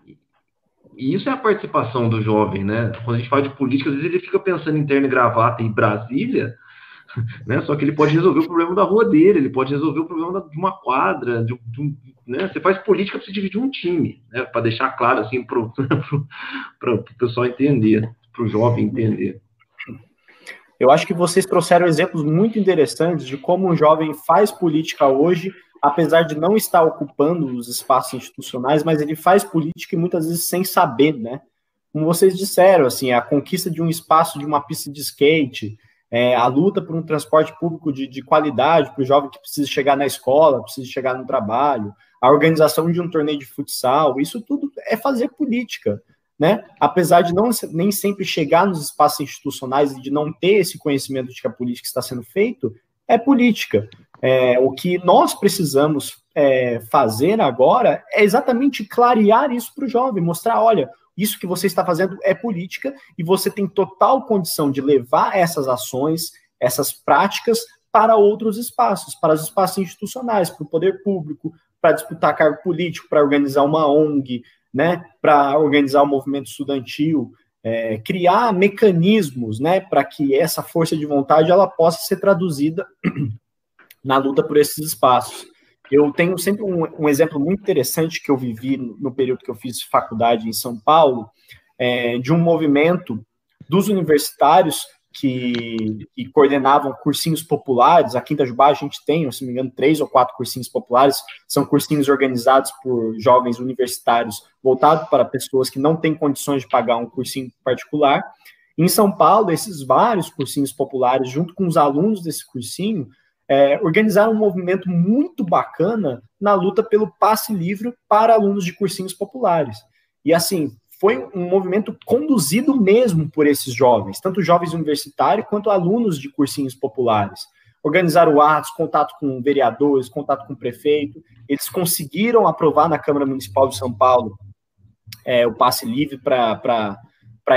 e isso é a participação do jovem, né? Quando a gente fala de política, às vezes ele fica pensando em terno e gravata em Brasília, né? Só que ele pode resolver o problema da rua dele, ele pode resolver o problema de uma quadra, de, de um, né? Você faz política para você dividir um time, né? Para deixar claro assim para o pessoal entender, para o jovem entender. Eu acho que vocês trouxeram exemplos muito interessantes de como um jovem faz política hoje, apesar de não estar ocupando os espaços institucionais, mas ele faz política e muitas vezes sem saber, né? Como vocês disseram, assim, a conquista de um espaço de uma pista de skate, é, a luta por um transporte público de, de qualidade para o jovem que precisa chegar na escola, precisa chegar no trabalho, a organização de um torneio de futsal, isso tudo é fazer política. Né? Apesar de não nem sempre chegar nos espaços institucionais e de não ter esse conhecimento de que a política está sendo feito, é política. É, o que nós precisamos é, fazer agora é exatamente clarear isso para o jovem, mostrar, olha, isso que você está fazendo é política e você tem total condição de levar essas ações, essas práticas para outros espaços, para os espaços institucionais, para o poder público, para disputar cargo político, para organizar uma ONG, né, para organizar o um movimento estudantil, é, criar mecanismos, né, para que essa força de vontade ela possa ser traduzida na luta por esses espaços. Eu tenho sempre um, um, exemplo muito interessante que eu vivi no, período que eu fiz faculdade em São Paulo, é, de um movimento dos universitários que, que, coordenavam cursinhos populares. Aqui em Itajubá a gente tem, se não me engano, três ou quatro cursinhos populares. São cursinhos organizados por jovens universitários, voltados para pessoas que não têm condições de pagar um cursinho particular. Em São Paulo, esses vários cursinhos populares, junto com os alunos desse cursinho, é, organizaram um movimento muito bacana na luta pelo passe livre para alunos de cursinhos populares. E assim, foi um movimento conduzido mesmo por esses jovens, tanto jovens universitários quanto alunos de cursinhos populares. Organizaram atos, contato com vereadores, contato com prefeito. Eles conseguiram aprovar na Câmara Municipal de São Paulo é, o passe livre para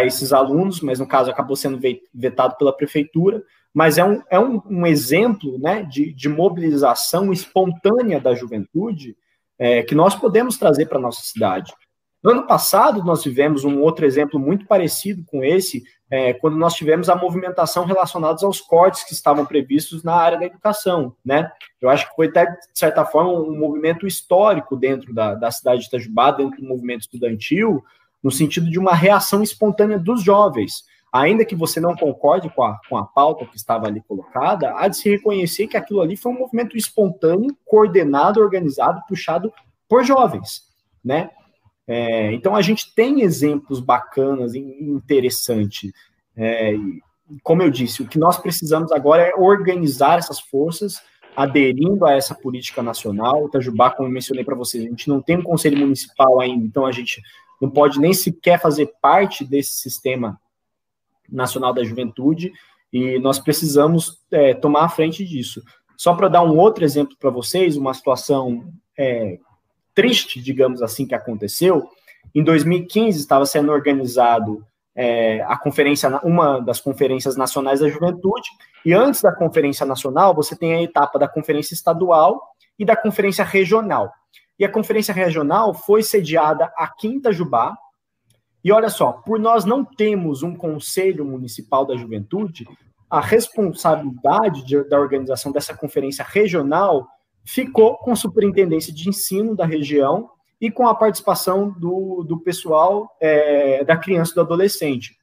esses alunos, mas no caso acabou sendo vetado pela prefeitura mas é um, é um, um exemplo né, de, de mobilização espontânea da juventude é, que nós podemos trazer para a nossa cidade. No ano passado, nós tivemos um outro exemplo muito parecido com esse, é, quando nós tivemos a movimentação relacionada aos cortes que estavam previstos na área da educação. Né? Eu acho que foi, até, de certa forma, um movimento histórico dentro da, da cidade de Itajubá, dentro do movimento estudantil, no sentido de uma reação espontânea dos jovens ainda que você não concorde com a, com a pauta que estava ali colocada, há de se reconhecer que aquilo ali foi um movimento espontâneo, coordenado, organizado, puxado por jovens, né? É, então a gente tem exemplos bacanas e interessantes. É, como eu disse, o que nós precisamos agora é organizar essas forças, aderindo a essa política nacional. O Itajubá, como eu mencionei para vocês, a gente não tem um conselho municipal ainda, então a gente não pode nem sequer fazer parte desse sistema Nacional da Juventude, e nós precisamos é, tomar a frente disso. Só para dar um outro exemplo para vocês, uma situação é, triste, digamos assim, que aconteceu. Em 2015 estava sendo organizado é, a conferência, uma das conferências nacionais da juventude, e antes da conferência nacional, você tem a etapa da conferência estadual e da conferência regional. E a conferência regional foi sediada aqui em Itajubá, e olha só, por nós não termos um conselho municipal da juventude, a responsabilidade de, da organização dessa conferência regional ficou com a superintendência de ensino da região e com a participação do, do pessoal é, da criança e do adolescente.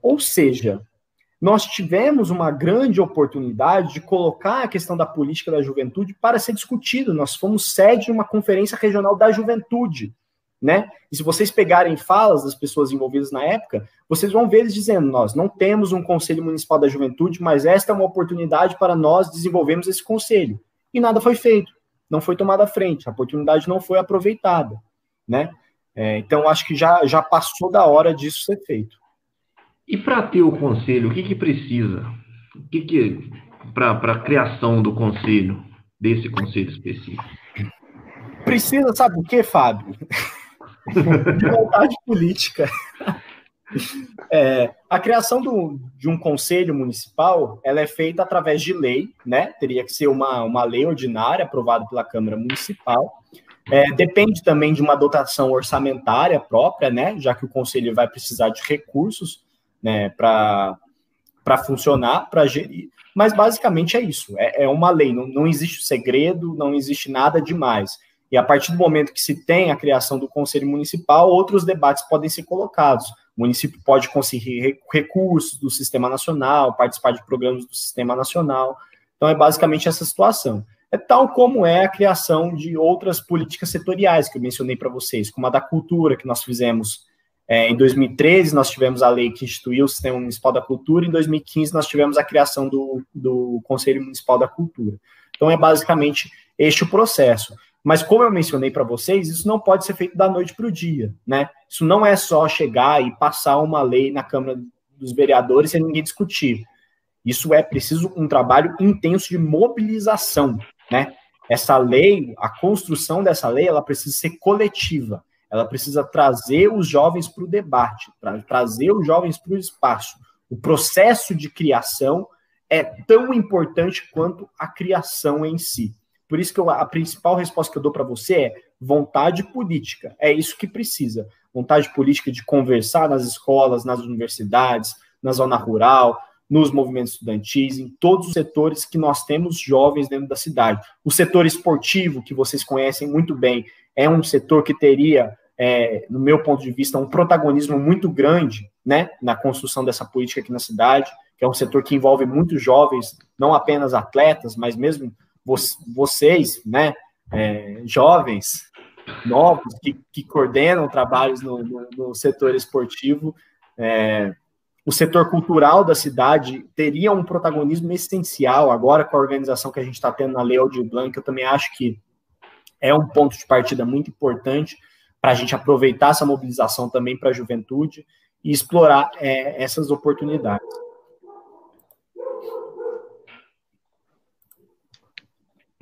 Ou seja, nós tivemos uma grande oportunidade de colocar a questão da política da juventude para ser discutido. Nós fomos sede de uma conferência regional da juventude né? E se vocês pegarem falas das pessoas envolvidas na época, vocês vão ver eles dizendo: nós não temos um Conselho Municipal da Juventude, mas esta é uma oportunidade para nós desenvolvermos esse conselho. E nada foi feito, não foi tomada à frente, a oportunidade não foi aproveitada, né? É, então, acho que já, já passou da hora disso ser feito. E para ter o conselho, o que, que precisa? O que, que para a criação do conselho, desse conselho específico? Precisa, sabe o que, Fábio? de vontade política. É, a criação do, de um conselho municipal ela é feita através de lei, né? Teria que ser uma, uma lei ordinária aprovada pela Câmara Municipal. É, depende também de uma dotação orçamentária própria, né? Já que o conselho vai precisar de recursos, né? Para funcionar, para gerir. Mas basicamente é isso. É, é uma lei. Não, não existe segredo, não existe nada demais. E a partir do momento que se tem a criação do Conselho Municipal, outros debates podem ser colocados. O município pode conseguir recursos do Sistema Nacional, participar de programas do Sistema Nacional. Então, é basicamente essa situação. É tal como é a criação de outras políticas setoriais que eu mencionei para vocês, como a da cultura, que nós fizemos É, em 2013, nós tivemos a lei que instituiu o Sistema Municipal da Cultura, em 2015, nós tivemos a criação do, do Conselho Municipal da Cultura. Então, é basicamente este o processo. Mas, como eu mencionei para vocês, isso não pode ser feito da noite para o dia, né? Isso não é só chegar e passar uma lei na Câmara dos Vereadores sem ninguém discutir. Isso é preciso um trabalho intenso de mobilização, né? Essa lei, a construção dessa lei, ela precisa ser coletiva ela precisa trazer os jovens para o debate, para trazer os jovens para o espaço. O processo de criação é tão importante quanto a criação em si. Por isso que eu, a principal resposta que eu dou para você é vontade política. É isso que precisa. Vontade política de conversar nas escolas, nas universidades, na zona rural, nos movimentos estudantis, em todos os setores que nós temos jovens dentro da cidade. O setor esportivo, que vocês conhecem muito bem, é um setor que teria é, no meu ponto de vista, um protagonismo muito grande né, na construção dessa política aqui na cidade, que é um setor que envolve muitos jovens, não apenas atletas, mas mesmo vocês, né, é, jovens, novos, que, que coordenam trabalhos no, no, no setor esportivo. É, o setor cultural da cidade teria um protagonismo essencial agora com a organização que a gente está tendo na Lei Aldir Blanc, eu também acho que é um ponto de partida muito importante para a gente aproveitar essa mobilização também para a juventude e explorar é, essas oportunidades.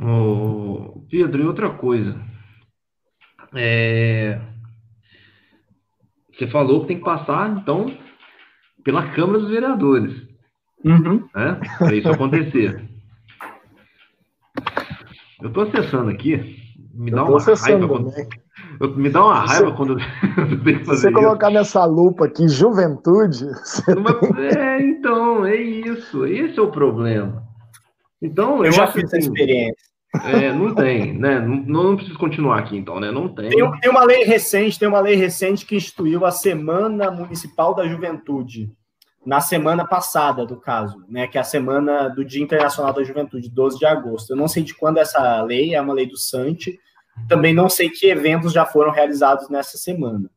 Oh, Pedro, e outra coisa. É... Você falou que tem que passar, então, pela Câmara dos Vereadores. Uhum. Né? Para isso acontecer. Eu estou acessando aqui. Me dá uma raiva quando... Eu, me dá uma raiva você, quando eu tenho que fazer Se você isso. colocar nessa lupa aqui, juventude. Uma, é, então, é isso. Esse é o problema. Então, eu, eu já fiz essa experiência. É, não tem, né? Não, não preciso continuar aqui, então, né? Não tem. tem. Tem uma lei recente, tem uma lei recente que instituiu a Semana Municipal da Juventude na semana passada, do caso, né? Que é a semana do Dia Internacional da Juventude, 12 de agosto. Eu não sei de quando essa lei, é uma lei do Sante, também não sei que eventos já foram realizados nessa semana.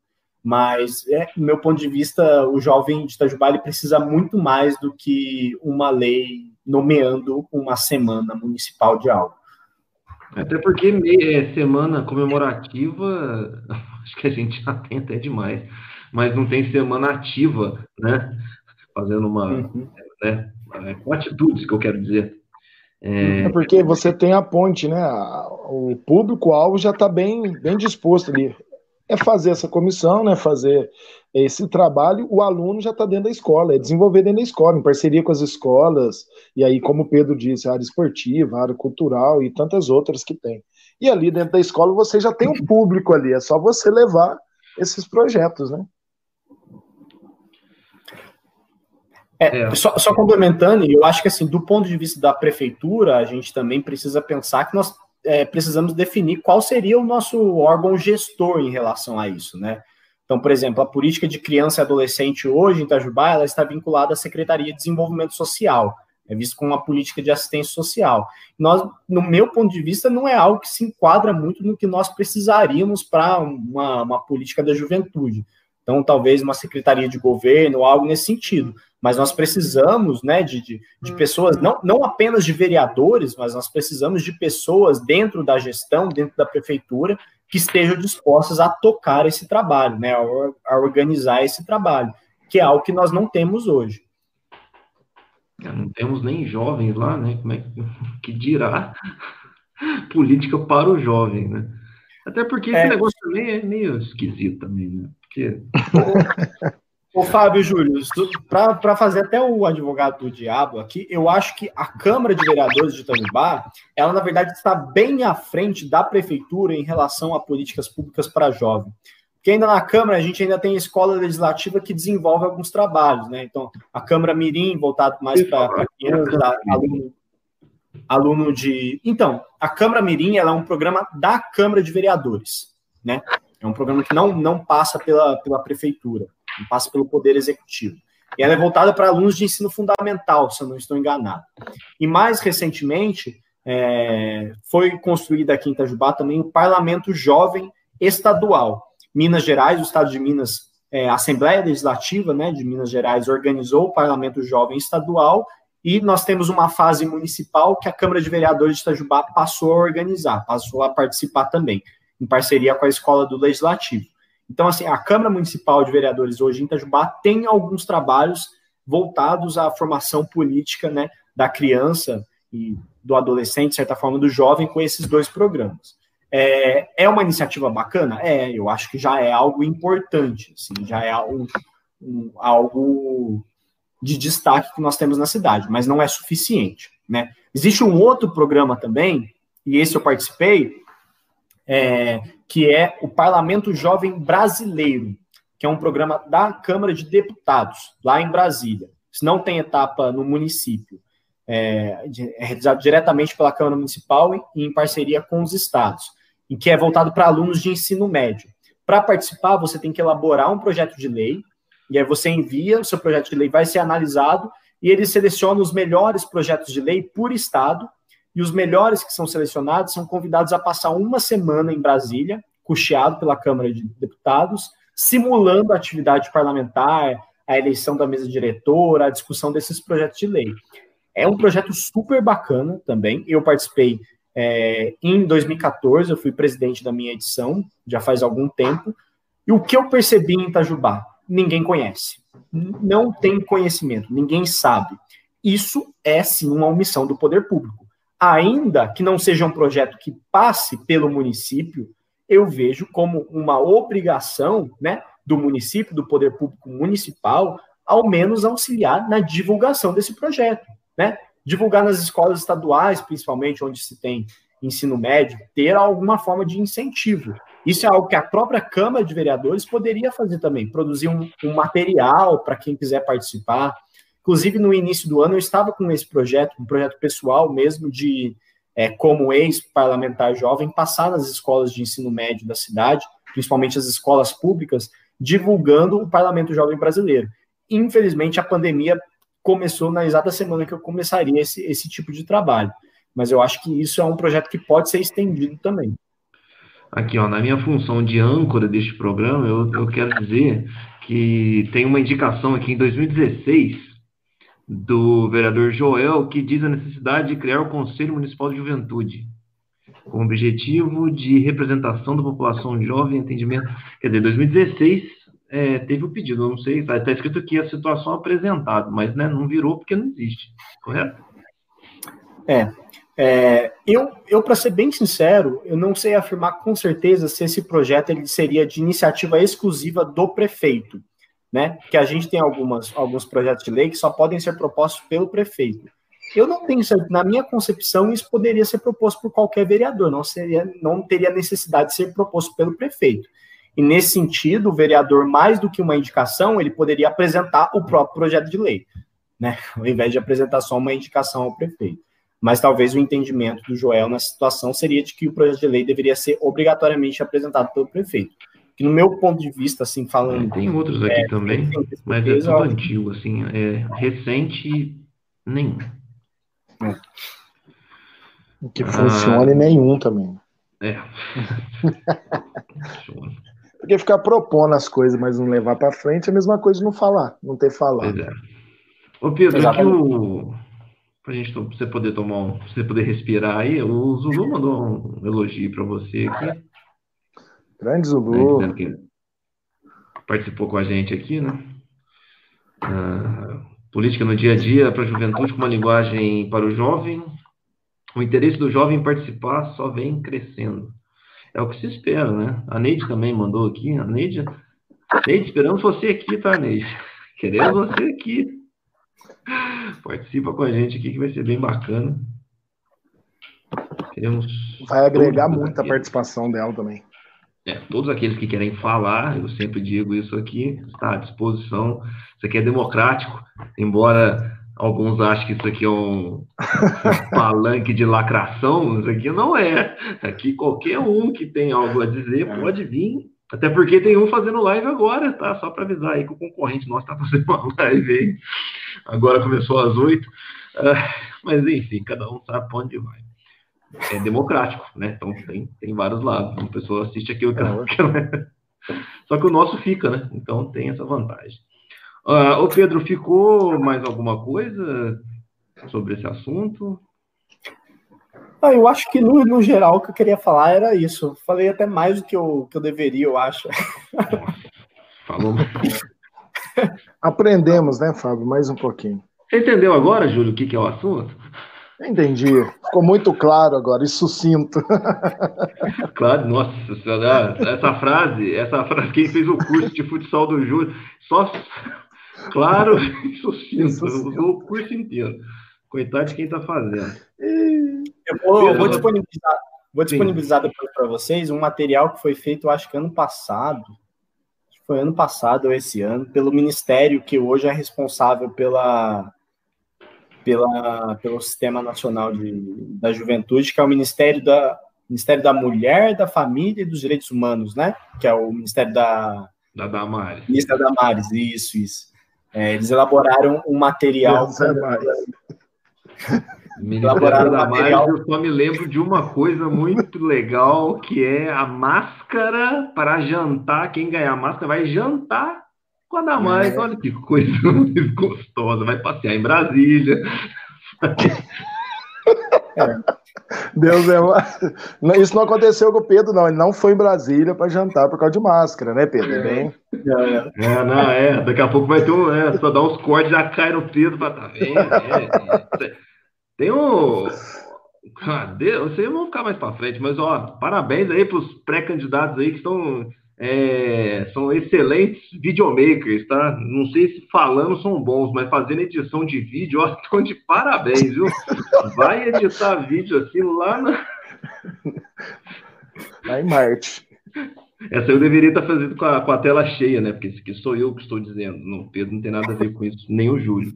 Mas, é, do meu ponto de vista, o jovem de Itajubá ele precisa muito mais do que uma lei nomeando uma semana municipal de algo. Até porque é, semana comemorativa, acho que a gente já tem até demais, mas não tem semana ativa, né? Fazendo uma. Uhum. Né, com atitudes que eu quero dizer. É... é porque você tem a ponte, né? O público-alvo já está bem, bem disposto ali. É fazer essa comissão, né? Fazer esse trabalho, o aluno já está dentro da escola, é desenvolver dentro da escola, em parceria com as escolas, e aí, como o Pedro disse, a área esportiva, a área cultural e tantas outras que tem. E ali dentro da escola você já tem um público ali, é só você levar esses projetos, né? É, é. Só, só, complementando, eu acho que assim, do ponto de vista da prefeitura, a gente também precisa pensar que nós é, precisamos definir qual seria o nosso órgão gestor em relação a isso, né? Então, por exemplo, a política de criança e adolescente hoje em Itajubá, ela está vinculada à Secretaria de Desenvolvimento Social, é visto como uma política de assistência social. Nós, no meu ponto de vista, não é algo que se enquadra muito no que nós precisaríamos para uma, uma política da juventude. Então, talvez uma secretaria de governo, algo nesse sentido mas nós precisamos né, de, de, de, hum. pessoas, não, não apenas de vereadores, mas nós precisamos de pessoas dentro da gestão, dentro da prefeitura, que estejam dispostas a tocar esse trabalho, né, a, organizar esse trabalho, que é algo que nós não temos hoje. É, não temos nem jovens lá, né? Como é que, que dirá política para o jovem, né? Até porque é. esse negócio também é meio esquisito também, né? Porque Ô, Fábio Júlio, para fazer até o advogado do diabo aqui, eu acho que a Câmara de Vereadores de Itanubá, ela, na verdade, está bem à frente da Prefeitura em relação a políticas públicas para jovem. Porque ainda na Câmara, a gente ainda tem a escola legislativa que desenvolve alguns trabalhos, né? Então, a Câmara Mirim, voltado mais para aluno, aluno de... Então, a Câmara Mirim, ela é um programa da Câmara de Vereadores, né? É um programa que não, não passa pela, pela Prefeitura não passa pelo Poder Executivo. E ela é voltada para alunos de ensino fundamental, se eu não estou enganado. E mais recentemente, é, foi construída aqui em Itajubá também o Parlamento Jovem Estadual. Minas Gerais, o estado de Minas, é, a Assembleia Legislativa né, de Minas Gerais organizou o Parlamento Jovem Estadual e nós temos uma fase municipal que a Câmara de Vereadores de Itajubá passou a organizar, passou a participar também, em parceria com a Escola do Legislativo. Então, assim, a Câmara Municipal de Vereadores hoje em Itajubá tem alguns trabalhos voltados à formação política né, da criança e do adolescente, de certa forma, do jovem, com esses dois programas. É, é uma iniciativa bacana? É, eu acho que já é algo importante, assim, já é um, um, algo de destaque que nós temos na cidade, mas não é suficiente. Né? Existe um outro programa também, e esse eu participei, é, que é o Parlamento Jovem Brasileiro, que é um programa da Câmara de Deputados, lá em Brasília. Se não tem etapa no município. É, é realizado diretamente pela Câmara Municipal e em parceria com os estados, em que é voltado para alunos de ensino médio. Para participar, você tem que elaborar um projeto de lei, e aí você envia, o seu projeto de lei vai ser analisado, e ele seleciona os melhores projetos de lei por estado, e os melhores que são selecionados são convidados a passar uma semana em Brasília, custeado pela Câmara de Deputados, simulando a atividade parlamentar, a eleição da mesa diretora, a discussão desses projetos de lei. É um projeto super bacana também. Eu participei é, em 2014, eu fui presidente da minha edição, já faz algum tempo. E o que eu percebi em Itajubá? Ninguém conhece. Não tem conhecimento, ninguém sabe. Isso é sim uma omissão do poder público ainda que não seja um projeto que passe pelo município, eu vejo como uma obrigação né, do município, do poder público municipal, ao menos auxiliar na divulgação desse projeto. Né? Divulgar nas escolas estaduais, principalmente onde se tem ensino médio, ter alguma forma de incentivo. Isso é algo que a própria Câmara de Vereadores poderia fazer também, produzir um, um material para quem quiser participar, Inclusive, no início do ano, eu estava com esse projeto, um projeto pessoal mesmo, de, é, como ex-parlamentar jovem, passar nas escolas de ensino médio da cidade, principalmente as escolas públicas, divulgando o Parlamento Jovem Brasileiro. Infelizmente, a pandemia começou na exata semana que eu começaria esse, esse tipo de trabalho. Mas eu acho que isso é um projeto que pode ser estendido também. Aqui, ó, na minha função de âncora deste programa, eu, eu quero dizer que tem uma indicação aqui em 2016 do vereador Joel, que diz a necessidade de criar o Conselho Municipal de Juventude, com o objetivo de representação da população jovem, entendimento. Quer dizer, 2016 é, teve o pedido, não sei, está tá escrito aqui a situação apresentada, mas né, não virou porque não existe, correto? É, é, eu, eu para ser bem sincero, eu não sei afirmar com certeza se esse projeto ele seria de iniciativa exclusiva do prefeito né? Que a gente tem algumas, alguns projetos de lei que só podem ser propostos pelo prefeito. Eu não tenho, na minha concepção, isso poderia ser proposto por qualquer vereador, não seria, não teria necessidade de ser proposto pelo prefeito. E nesse sentido, o vereador, mais do que uma indicação, ele poderia apresentar o próprio projeto de lei, né? Ao invés de apresentar só uma indicação ao prefeito. Mas talvez o entendimento do Joel na situação seria de que o projeto de lei deveria ser obrigatoriamente apresentado pelo prefeito que no meu ponto de vista, assim, falando. Tem outros aqui é, também, mas é tudo antigo, assim, é recente nenhum. É. Que funcione ah, nenhum também. É. Porque ficar propondo as coisas, mas não levar para frente é a mesma coisa de não falar, não ter falado. Pois é. Ô Pedro, aqui o... pra gente pra você poder tomar um, pra você poder respirar aí, o Zulu mandou um elogio para você aqui. Grande Zulu. participou com a gente aqui, né? Uh, política no dia a dia para a juventude com uma linguagem para o jovem. O interesse do jovem em participar só vem crescendo. É o que se espera, né? A Neide também mandou aqui. A Neide, Neide esperamos você aqui, tá, Neide? Queremos você aqui. Participa com a gente aqui que vai ser bem bacana. Queremos vai agregar muito a participação dela também. É, todos aqueles que querem falar, eu sempre digo isso aqui, está à disposição. Isso aqui é democrático, embora alguns achem que isso aqui é um, um palanque de lacração, isso aqui não é. Aqui qualquer um que tem algo a dizer é. pode vir. Até porque tem um fazendo live agora, tá? Só para avisar aí que o concorrente nosso está fazendo uma live aí. Agora começou às oito. Uh, mas enfim, cada um sabe para onde vai é democrático, né? Então tem, tem vários lados. Uma pessoa assiste aquilo que ela, Só que o nosso fica, né? Então tem essa vantagem. Uh, ô Pedro, ficou mais alguma coisa sobre esse assunto? Ah, eu acho que no, no geral o que eu queria falar era isso. Falei até mais do que eu, que eu deveria, eu acho. Falou. Aprendemos, né, Fábio? Mais um pouquinho. Você entendeu agora, Júlio, o que, que é o assunto? Entendi. Ficou muito claro agora e sucinto. Claro, nossa senhora, essa frase, essa frase, quem fez o curso de futsal do Júlio, só claro e sucinto, usou o curso inteiro. Coitado de quem está fazendo. Eu vou, eu vou disponibilizar, vou disponibilizar depois para vocês um material que foi feito, acho que ano passado, foi ano passado ou esse ano, pelo ministério que hoje é responsável pela, pela, pelo Sistema Nacional de, da Juventude, que é o Ministério da, Ministério da Mulher, da Família e dos Direitos Humanos, né? Que é o Ministério da... Da Damares. Ministério da Damares, isso, isso. É, eles elaboraram um material... Ministério da Damares, eu só me lembro de uma coisa muito legal, que é a máscara para jantar. Quem ganhar a máscara vai jantar com a Damares. É. Olha que coisa gostosa. Vai passear em Brasília. É. Deus é Isso não aconteceu com o Pedro, não. Ele não foi em Brasília para jantar por causa de máscara, né, Pedro? É bem. É, é, não, é. Daqui a pouco vai ter um. É, só dar uns cortes, já cai no Pedro para tá vendo. É, é. Tem um. Cadê? Vocês vão ficar mais para frente, mas ó, parabéns aí para os pré-candidatos aí que estão. É, são excelentes videomakers, tá? Não sei se falando são bons, mas fazendo edição de vídeo, ó, estão de parabéns, viu? Vai editar vídeo assim lá na. Lá em Marte. Essa eu deveria estar fazendo com a, com a tela cheia, né? Porque esse aqui sou eu que estou dizendo. O Pedro não tem nada a ver com isso, nem o Júlio.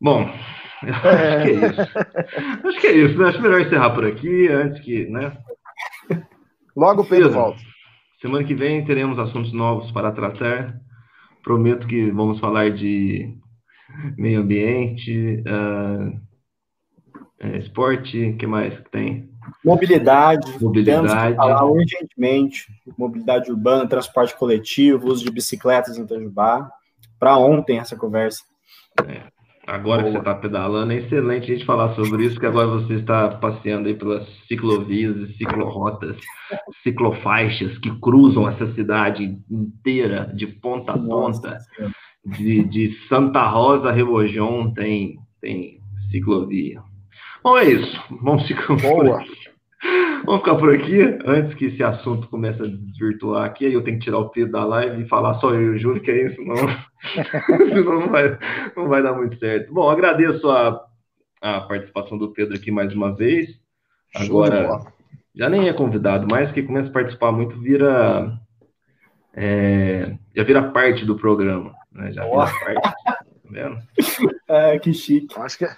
Bom. Acho que é isso. Acho que é isso, né? Acho melhor encerrar por aqui, antes que, né? Logo o Pedro volta. Semana que vem teremos assuntos novos para tratar. Prometo que vamos falar de meio ambiente, uh, esporte, o que mais que tem? Mobilidade. Mobilidade. Temos que falar urgentemente. Mobilidade urbana, transporte coletivo, uso de bicicletas em Itajubá. Para ontem essa conversa. É. Agora Boa. que você está pedalando, é excelente a gente falar sobre isso, que agora você está passeando aí pelas ciclovias e ciclorotas, ciclofaixas que cruzam essa cidade inteira, de ponta a ponta. De, de Santa Rosa a Rebojon tem, tem ciclovia. Bom, é isso. Vamos ficar Boa. Vamos ficar por aqui, antes que esse assunto comece a desvirtuar aqui, aí eu tenho que tirar o Pedro da live e falar só eu e o Júlio, que é isso, não, senão não vai, não vai dar muito certo. Bom, agradeço a, a participação do Pedro aqui mais uma vez. Agora, já nem é convidado mais, que começa a participar muito, vira. É, já vira parte do programa. Né? Já vira parte. Tá vendo? É, que chique. Acho que, é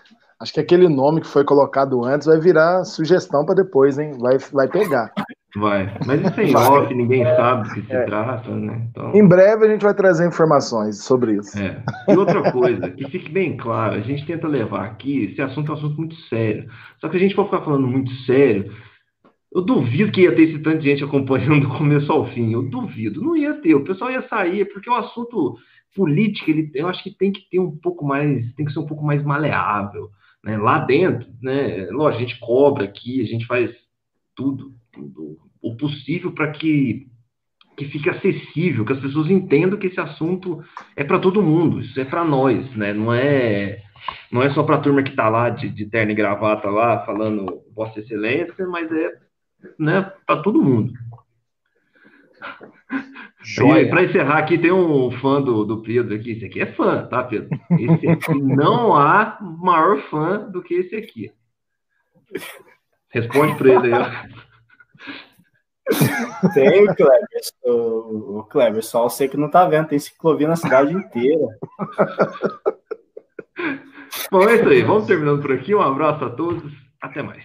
Acho que aquele nome que foi colocado antes vai virar sugestão para depois, hein? Vai, vai pegar. Vai. Mas isso é off, ninguém sabe do que se é. trata, né? Então... Em breve a gente vai trazer informações sobre isso. É. E outra coisa, que fique bem claro, a gente tenta levar aqui, esse assunto é um assunto muito sério. Só que a gente for ficar falando muito sério, eu duvido que ia ter esse tanto de gente acompanhando do começo ao fim. Eu duvido. Não ia ter. O pessoal ia sair, porque o assunto político, ele, eu acho que tem que ter um pouco mais, tem que ser um pouco mais maleável né? Lá dentro, né? Lógico, a gente cobra aqui, a gente faz tudo, tudo o possível para que que fique acessível, que as pessoas entendam que esse assunto é para todo mundo, isso é para nós, né? Não é não é só para a turma que está lá de, de terno e gravata lá falando Vossa Excelência, mas é né, para todo mundo. Para encerrar aqui, tem um fã do, do Pedro aqui. Esse aqui é fã, tá, Pedro? Esse aqui não há maior fã do que esse aqui. Responde para ele aí, ó. Tem, Kleber. O, o Kleber, só eu sei que não tá vendo. Tem ciclovia na cidade inteira. Bom, é isso aí. Vamos terminando por aqui. Um abraço a todos. Até mais.